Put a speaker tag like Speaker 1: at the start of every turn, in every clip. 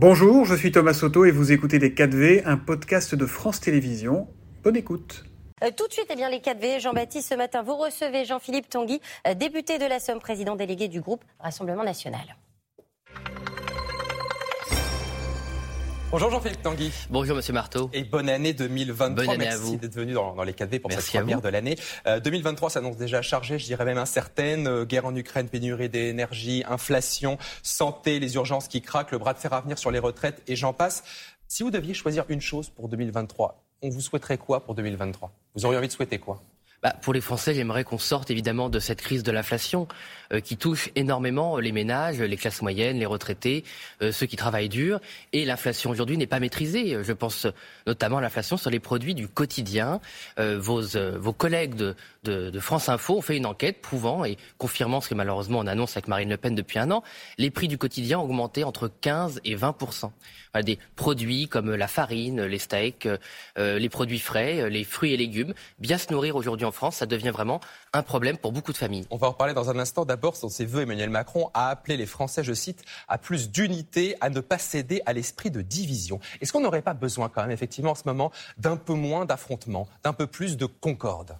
Speaker 1: Bonjour, je suis Thomas Soto et vous écoutez Les 4V, un podcast de France Télévisions. Bonne écoute.
Speaker 2: Euh, tout de suite, eh bien, les 4V, Jean-Baptiste, ce matin, vous recevez Jean-Philippe Tanguy, euh, député de la Somme, président délégué du groupe Rassemblement National.
Speaker 3: Bonjour Jean-Philippe Tanguy.
Speaker 4: Bonjour Monsieur Marteau.
Speaker 3: Et bonne année 2023.
Speaker 4: Bonne année
Speaker 3: Merci
Speaker 4: à vous.
Speaker 3: d'être venu dans, les 4V pour
Speaker 4: Merci
Speaker 3: cette première de l'année. Euh, 2023 s'annonce déjà chargé, je dirais même incertaine. Euh, guerre en Ukraine, pénurie d'énergie, inflation, santé, les urgences qui craquent, le bras de fer à venir sur les retraites et j'en passe. Si vous deviez choisir une chose pour 2023, on vous souhaiterait quoi pour 2023 Vous auriez envie de souhaiter quoi?
Speaker 4: Bah, pour les Français, j'aimerais qu'on sorte évidemment de cette crise de l'inflation euh, qui touche énormément les ménages, les classes moyennes, les retraités, euh, ceux qui travaillent dur. Et l'inflation aujourd'hui n'est pas maîtrisée. Je pense notamment à l'inflation sur les produits du quotidien. Euh, vos, collègues de, France Info ont fait une enquête prouvant et confirmant ce que malheureusement on annonce avec Marine Le Pen depuis un an. Les prix du quotidien ont augmenté entre 15 et 20 voilà, Des produits comme la farine, les steaks, les produits frais, les fruits et légumes. Bien se nourrir aujourd'hui en France, ça devient vraiment un problème pour beaucoup de familles.
Speaker 3: On va en reparler dans un instant. D'abord, sur ses vœux, Emmanuel Macron a appelé les Français, je cite, à plus d'unité, à ne pas céder à l'esprit de division. Est-ce qu'on n'aurait pas besoin quand même, effectivement, en ce moment, d'un peu moins d'affrontements, d'un peu plus de concorde?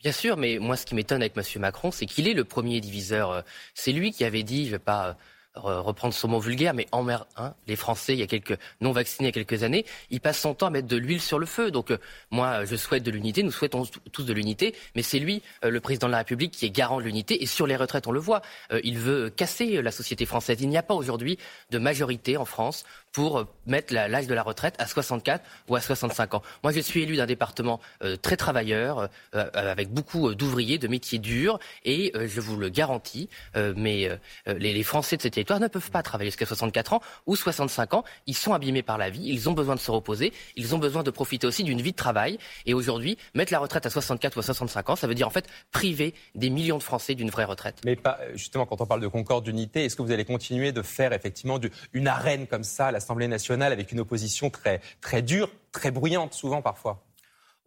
Speaker 4: Bien sûr, mais moi, ce qui m'étonne avec M. Macron, c'est qu'il est le premier diviseur. Euh, C'est lui qui avait dit, je ne vais pas euh, reprendre son mot vulgaire, mais emmer hein, les Français, il y a quelques non vaccinés il y a quelques années, il passe son temps à mettre de l'huile sur le feu. Donc euh, moi, je souhaite de l'unité, nous souhaitons tous de l'unité, mais c'est lui, euh, le président de la République, qui est garant de l'unité. Et sur les retraites, on le voit, euh, il veut casser la société française. Il n'y a pas aujourd'hui de majorité en France pour mettre l'âge de la retraite à 64 ou à 65 ans. Moi, je suis élu d'un département euh, très travailleur, euh, euh, avec beaucoup d'ouvriers, de métiers durs, et je vous le garantis, mais les, Français de ces territoires ne peuvent pas travailler jusqu'à 64 ans ou 65 ans. Ils sont abîmés par la vie, ils ont besoin de se reposer, ils ont besoin de profiter aussi d'une vie de travail. Et aujourd'hui, mettre la retraite à 64 ou à 65 ans, ça veut dire en fait priver des millions de Français d'une vraie retraite.
Speaker 3: Mais justement, quand on parle de concorde, d'unité, est-ce que vous allez continuer de faire effectivement une arène comme ça l'Assemblée nationale avec une opposition très, très dure, très bruyante, souvent parfois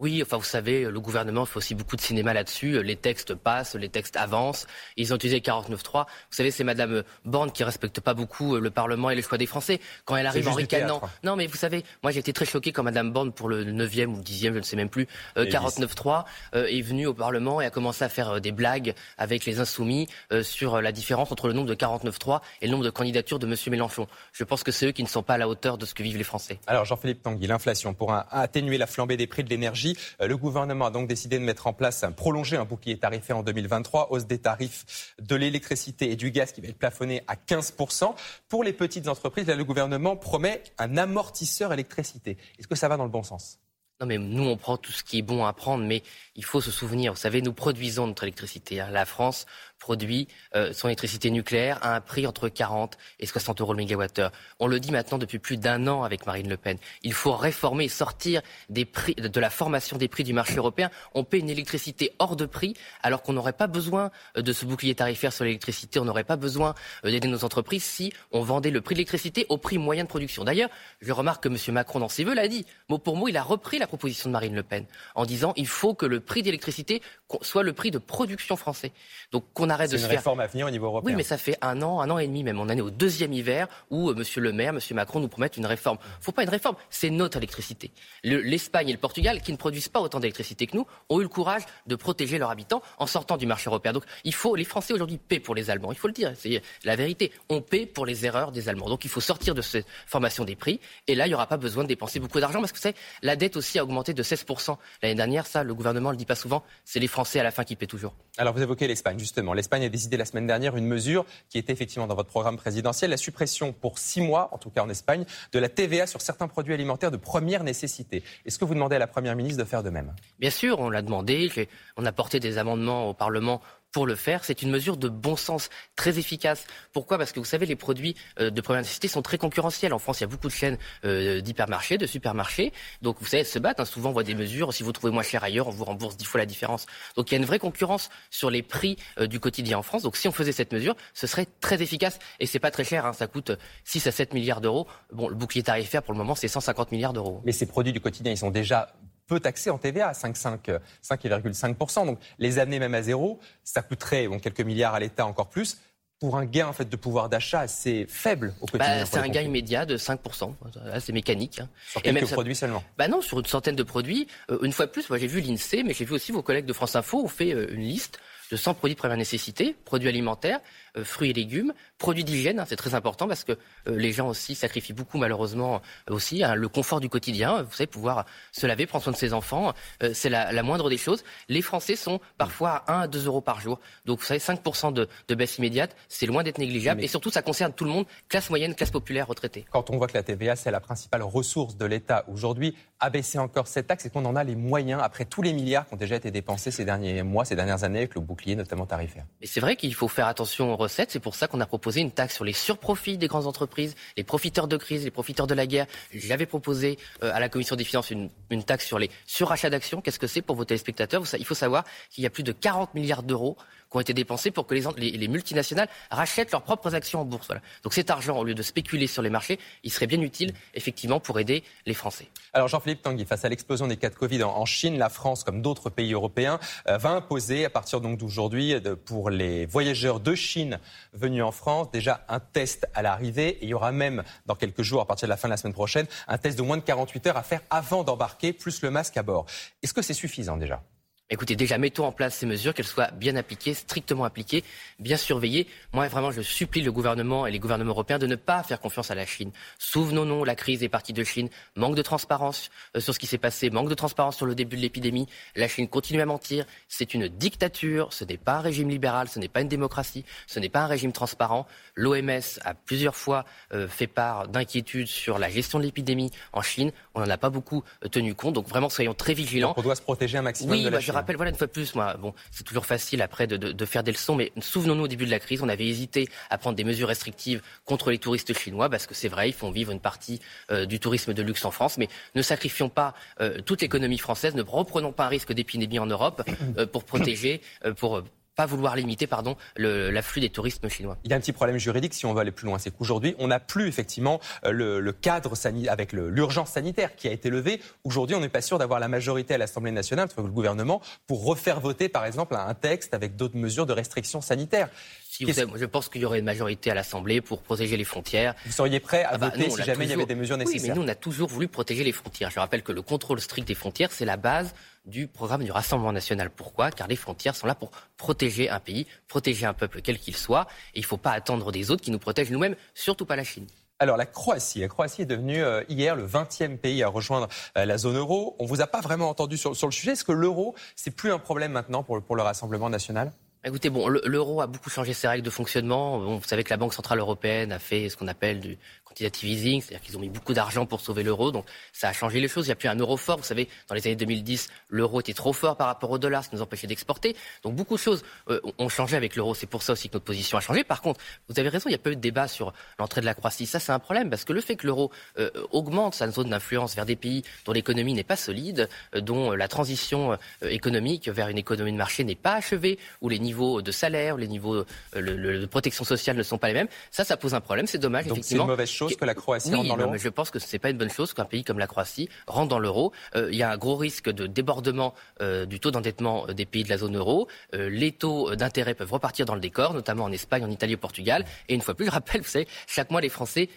Speaker 4: Oui, enfin vous savez, le gouvernement fait aussi beaucoup de cinéma là-dessus. Les textes passent, les textes avancent. Ils ont utilisé 49.3. Vous savez, c'est Madame Borne qui respecte pas beaucoup le Parlement et les choix des Français. Quand elle arrive en ricanant. Non, mais vous savez, moi j'ai été très choqué quand Madame Borne, pour le 9e ou le 10e, je ne sais même plus, euh,
Speaker 3: Et
Speaker 4: 49.3, euh, est venue au Parlement et a commencé à faire euh, des blagues avec les insoumis euh, sur euh, la différence entre le nombre de 49.3 et le nombre de candidatures de Monsieur Mélenchon. Je pense que c'est eux qui ne sont pas à la hauteur de ce que vivent les Français.
Speaker 3: Alors Jean-Philippe Tanguy, l'inflation, pour un- atténuer la flambée des prix de l'énergie, euh, le gouvernement a donc décidé de mettre en place, un, prolonger un bouclier tarifaire en 2023, hausse des tarifs de l'électricité et du gaz qui va être plafonné à 15%. Pour les petites entreprises, le gouvernement promet un amortisseur électricité. Est-ce que ça va dans le bon sens?
Speaker 4: Non, mais nous, on prend tout ce qui est bon à prendre, mais il faut se souvenir, vous savez, nous produisons notre électricité. hein. La France produit euh, son électricité nucléaire à un prix entre 40 et 60 euros le mégawattheure. On le dit maintenant depuis plus d'un an avec Marine Le Pen. Il faut réformer et sortir des prix, de la formation des prix du marché européen. On paie une électricité hors de prix alors qu'on n'aurait pas besoin euh, de ce bouclier tarifaire sur l'électricité. On n'aurait pas besoin euh, d'aider nos entreprises si on vendait le prix de l'électricité au prix moyen de production. D'ailleurs, je remarque que M. Macron, dans ses vœux, l'a dit. Mot pour mot, il a repris la proposition de Marine Le Pen en disant il faut que le prix d'électricité soit le prix de production français. Donc qu'on arrête
Speaker 3: C'est
Speaker 4: de
Speaker 3: une
Speaker 4: se faire
Speaker 3: réforme à venir au niveau européen.
Speaker 4: oui, mais ça fait un an, un an et demi même. On en est au deuxième hiver où euh, Monsieur le Maire, Monsieur Macron nous promettent une réforme. Faut pas une réforme, c'est notre électricité. Le- L'Espagne et le Portugal, qui ne produisent pas autant d'électricité que nous, ont eu le courage de protéger leurs habitants en sortant du marché européen. Donc, il faut, les Français aujourd'hui paient pour les Allemands. Il faut le dire, c'est la vérité. On paie pour les erreurs des Allemands. Donc, il faut sortir de cette formation des prix. Et là, il n'y aura pas besoin de dépenser beaucoup d'argent parce que savez, la dette aussi a augmenté de 16% l'année dernière. Ça, le gouvernement ne le dit pas souvent. C'est les Français à la fin qui paient toujours.
Speaker 3: Alors vous évoquez l'Espagne, justement. L'Espagne a décidé la semaine dernière une mesure qui était effectivement dans votre programme présidentiel, la suppression pour six mois, en tout cas en Espagne, de la TVA sur certains produits alimentaires de première nécessité. Est-ce que vous demandez à la Première ministre de faire de même?
Speaker 4: Bien sûr, on l'a demandé, on a porté des amendements au Parlement pour le faire. C'est une mesure de bon sens, très efficace. Pourquoi? Parce que vous savez, les produits euh, de première nécessité sont très concurrentiels. En France, il y a beaucoup de chaînes euh, d'hypermarchés, de supermarchés. Donc, vous savez, elles se battent. hein. Souvent, on voit des mesures. Si vous trouvez moins cher ailleurs, on vous rembourse dix fois la différence. Donc, il y a une vraie concurrence sur les prix euh, du quotidien en France. Donc, si on faisait cette mesure, ce serait très efficace. Et c'est pas très cher. hein. Ça coûte 6 à 7 milliards d'euros. Bon, le bouclier tarifaire, pour le moment, c'est 150 milliards d'euros.
Speaker 3: Mais ces produits du quotidien, ils sont déjà peu taxés en TVA à 5,5, euh, 5,5%. Donc les amener même à zéro, ça coûterait bon, quelques milliards à l'État encore plus. pour un gain en fait, de pouvoir d'achat assez faible au quotidien.
Speaker 4: Bah, c'est un gain immédiat de 5%. c'est mécanique. Hein.
Speaker 3: Sur quelques produits seulement
Speaker 4: bah Non, sur une centaine de produits. Euh, une fois de plus, moi j'ai vu l'INSEE, mais j'ai vu aussi vos collègues de France Info ont fait euh, une liste de 100 produits de première nécessité, produits alimentaires, euh, fruits et légumes, produits d'hygiène, hein, c'est très important parce que euh, les gens aussi sacrifient beaucoup malheureusement euh, aussi hein, le confort du quotidien. Vous savez, pouvoir se laver, prendre soin de ses enfants, c'est la, moindre des choses. Les Français sont parfois à 1 à 2 euros par jour. Donc vous savez, 5% de, de, baisse immédiate, c'est loin d'être négligeable. Et surtout, ça concerne tout le monde, classe moyenne, classe populaire, retraité.
Speaker 3: Quand on voit que la TVA, c'est la principale ressource de l'État aujourd'hui, abaisser encore cette taxe, et qu'on en a les moyens après tous les milliards qui ont déjà été dépensés ces derniers mois, ces dernières années avec le bouclier notamment tarifaire.
Speaker 4: Et c'est vrai qu'il faut faire attention aux recettes. C'est pour ça qu'on a proposé une taxe sur les surprofits des grandes entreprises, les profiteurs de crise, les profiteurs de la guerre. J'avais proposé euh, à la Commission des finances une, une taxe sur les surachats d'actions. Qu'est-ce que c'est pour vos téléspectateurs? Il faut savoir qu'il y a plus de 40 milliards d'euros qui ont été dépensés pour que les, les, multinationales rachètent leurs propres actions en bourse. Donc cet argent, au lieu de spéculer sur les marchés, il serait bien utile, effectivement, pour aider les Français.
Speaker 3: Alors Jean-Philippe Tanguy, face à l'explosion des cas de Covid en Chine, la France, comme d'autres pays européens, euh, va imposer à partir donc d'aujourd'hui pour les voyageurs de Chine venus en France déjà un test à l'arrivée. il y aura même dans quelques jours, à partir de la fin de la semaine prochaine, un test de moins de 48 heures à faire avant d'embarquer, plus le masque à bord. Est-ce que c'est suffisant déjà?
Speaker 4: Écoutez, déjà, mettons en place ces mesures, qu'elles soient bien appliquées, strictement appliquées, bien surveillées. Moi, vraiment, je supplie le gouvernement et les gouvernements européens de ne pas faire confiance à la Chine. Souvenons-nous, la crise est partie de Chine. Manque de transparence euh, sur ce qui s'est passé, manque de transparence sur le début de l'épidémie. La Chine continue à mentir. C'est une dictature. Ce n'est pas un régime libéral. Ce n'est pas une démocratie. Ce n'est pas un régime transparent. L'OMS a plusieurs fois euh, fait part d'inquiétudes sur la gestion de l'épidémie en Chine. On n'en a pas beaucoup euh, tenu compte. Donc vraiment, soyons très vigilants. Donc
Speaker 3: on doit se protéger un maximum de la
Speaker 4: bah,
Speaker 3: Chine
Speaker 4: rappelle, voilà une fois de plus, moi, bon, c'est toujours facile après de, faire des leçons, mais souvenons-nous au début de la crise, on avait hésité à prendre des mesures restrictives contre les touristes chinois, parce que c'est vrai, ils font vivre une partie euh, du tourisme de luxe en France, mais ne sacrifions pas euh, toute l'économie française, ne reprenons pas un risque d'épidémie en Europe euh, pour protéger, pour pas vouloir limiter pardon l'afflux des touristes chinois.
Speaker 3: Il y a un petit problème juridique si on veut aller plus loin, c'est qu'aujourd'hui on n'a plus effectivement euh, le, cadre sanitaire avec l'urgence sanitaire qui a été levée. Aujourd'hui on n'est pas sûr d'avoir la majorité à l'Assemblée nationale, le gouvernement, pour refaire voter par exemple un texte avec d'autres mesures de restriction sanitaire.
Speaker 4: Si vous je pense qu'il y aurait une majorité à l'Assemblée pour protéger les frontières.
Speaker 3: Vous seriez prêt à ah bah, voter si jamais il y avait des mesures nécessaires
Speaker 4: Oui, mais nous, on a toujours voulu protéger les frontières. Je rappelle que le contrôle strict des frontières, c'est la base du programme du Rassemblement national. Pourquoi? Car les frontières sont là pour protéger un pays, protéger un peuple quel qu'il soit. Et il ne faut pas attendre des autres qui nous protègent nous-mêmes, surtout pas la Chine.
Speaker 3: Alors la Croatie, la Croatie est devenue euh, hier le 20e pays à rejoindre euh, la zone euro. On vous a pas vraiment entendu sur, le sujet. Est-ce que l'euro, c'est plus un problème maintenant pour, pour le Rassemblement national?
Speaker 4: Écoutez, bon, l'euro a beaucoup changé ses règles de fonctionnement. vous savez que la Banque centrale européenne a fait ce qu'on appelle du quantitative easing, c'est-à-dire qu'ils ont mis beaucoup d'argent pour sauver l'euro. Donc ça a changé les choses. Il n'y a plus un euro fort. Vous savez, dans les années 2010, l'euro était trop fort par rapport au dollar, ça nous empêchait d'exporter. Donc beaucoup de choses euh, ont changé avec l'euro. C'est pour ça aussi que notre position a changé. Par contre, vous avez raison, il n'y a pas eu de débat sur l'entrée de la Croatie. Ça, c'est un problème parce que le fait que l'euro euh, augmente sa zone d'influence vers des pays dont l'économie n'est pas solide, euh, dont la transition économique vers une économie de marché n'est pas achevée, où les niveaux de salaire les niveaux euh, de protection sociale ne sont pas les mêmes. Ça, ça pose un problème. C'est dommage.
Speaker 3: Donc c'est une mauvaise chose que la Croatie rentre dans l'euro.
Speaker 4: Je pense que ce n'est pas une bonne chose qu'un pays comme la Croatie rentre dans l'euro. Euh, il y a un gros risque de débordement euh, du taux d'endettement des pays de la zone euro. les taux d'intérêt peuvent repartir dans le décor, notamment en Espagne, en Italie, au Portugal. Et une fois plus, je rappelle, vous savez, chaque mois les Français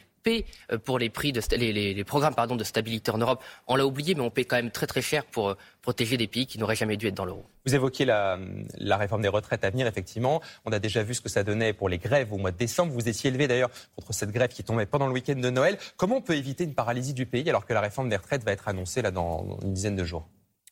Speaker 4: euh, pour les prix de les, programmes pardon, de stabilité en Europe. On l'a oublié, mais on paie quand même très très cher pour euh, protéger des pays qui n'auraient jamais dû être dans l'euro.
Speaker 3: Vous évoquiez la, la, réforme des retraites à venir, effectivement. On a déjà vu ce que ça donnait pour les grèves au mois de décembre. Vous étiez élevé d'ailleurs contre cette grève qui tombait pendant le week-end de Noël. Comment on peut éviter une paralysie du pays alors que la réforme des retraites va être annoncée là dans une dizaine de jours?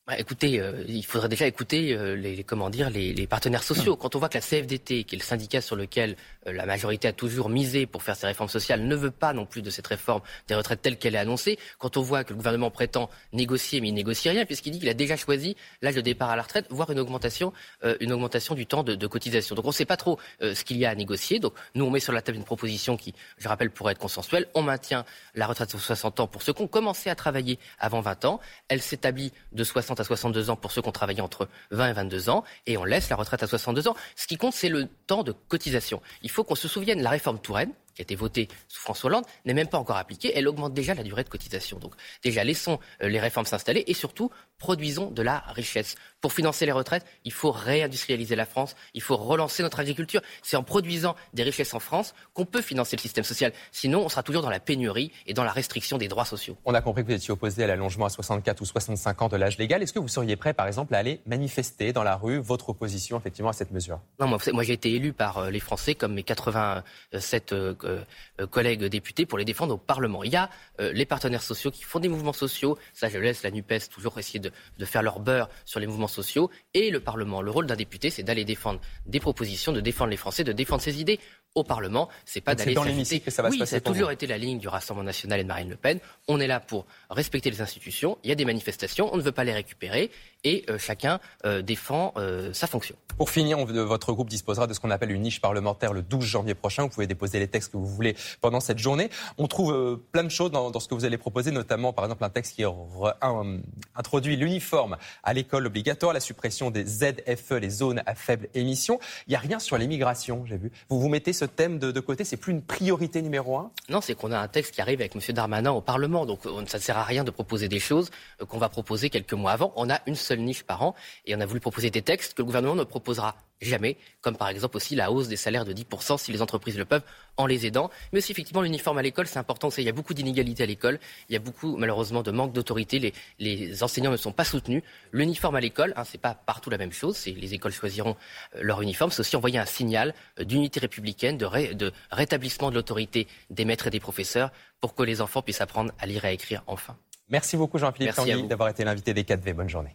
Speaker 4: Bah, écoutez, euh, il faudrait déjà écouter euh, les, comment dire les, partenaires sociaux. Quand on voit que la CFDT, qui est le syndicat sur lequel euh, la majorité a toujours misé pour faire ces réformes sociales, ne veut pas non plus de cette réforme des retraites telle qu'elle est annoncée, quand on voit que le gouvernement prétend négocier, mais il négocie rien, puisqu'il dit qu'il a déjà choisi l'âge de départ à la retraite, voire une augmentation, une augmentation du temps de, cotisation. Donc on ne sait pas trop ce qu'il y a à négocier. Donc nous, on met sur la table une proposition qui, je rappelle, pourrait être consensuelle. On maintient la retraite à 60 ans pour ceux qui ont commencé à travailler avant 20 ans. Elle s'établit de 60 à 62 ans pour ceux qui ont travaillé entre 20 et 22 ans, et on laisse la retraite à 62 ans. Ce qui compte, c'est le temps de cotisation. Il faut qu'on se souvienne, la réforme Touraine, qui a été votée sous François Hollande, n'est même pas encore appliquée. Elle augmente déjà la durée de cotisation. Donc déjà, laissons euh, les réformes s'installer et surtout, produisons de la richesse. Pour financer les retraites, il faut réindustrialiser la France, il faut relancer notre agriculture. C'est en produisant des richesses en France qu'on peut financer le système social. Sinon, on sera toujours dans la pénurie et dans la restriction des droits sociaux.
Speaker 3: On a compris que vous étiez opposé à l'allongement à 64 ou 65 ans de l'âge légal. Est-ce que vous seriez prêt, par exemple, à aller manifester dans la rue votre opposition effectivement à cette mesure?
Speaker 4: Non, moi, moi j'ai été élu par euh, les Français comme mes 87 euh, euh, collègues députés pour les défendre au Parlement. Il y a les partenaires sociaux qui font des mouvements sociaux. Ça, je laisse la NUPES toujours essayer de, de faire leur beurre sur les mouvements sociaux et le Parlement. Le rôle d'un député, c'est d'aller défendre des propositions, de défendre les Français, de défendre ses idées au Parlement. C'est pas d'aller
Speaker 3: dans l'hémicycle que ça va
Speaker 4: oui,
Speaker 3: se passer.
Speaker 4: ça a toujours été la ligne du Rassemblement national et de Marine Le Pen. On est là pour respecter les institutions. Il y a des manifestations, on ne veut pas les récupérer et euh, chacun euh, défend euh, sa fonction.
Speaker 3: Pour finir, on, votre groupe disposera de ce qu'on appelle une niche parlementaire le 12 janvier prochain. Vous pouvez déposer les textes que vous voulez pendant cette journée. On trouve plein de choses dans, dans, ce que vous allez proposer, notamment par exemple un texte qui un, introduit l'uniforme à l'école obligatoire, la suppression des ZFE, les zones à faible émission. Il n'y a rien sur l'immigration, j'ai vu. Vous vous mettez ce thème de, côté, c'est plus une priorité numéro un
Speaker 4: Non, c'est qu'on a un texte qui arrive avec M. Darmanin au Parlement, donc ça ne sert à rien de proposer des choses qu'on va proposer quelques mois avant. On a une seule niche par an et on a voulu proposer des textes que le gouvernement ne proposera jamais, comme par exemple aussi la hausse des salaires de 10% si les entreprises le peuvent en les aidant. Mais aussi effectivement l'uniforme à l'école, c'est important. Il y a beaucoup d'inégalités à l'école, il y a beaucoup malheureusement de manque d'autorité, les, les, enseignants ne sont pas soutenus. L'uniforme à l'école, hein, c'est pas partout la même chose, les écoles choisiront euh, leur uniforme, c'est aussi envoyer un signal euh, d'unité républicaine, de, de rétablissement de l'autorité des maîtres et des professeurs pour que les enfants puissent apprendre à lire et à écrire enfin.
Speaker 3: Merci beaucoup Jean-Philippe Tanguy d'avoir été l'invité des 4V. Bonne journée.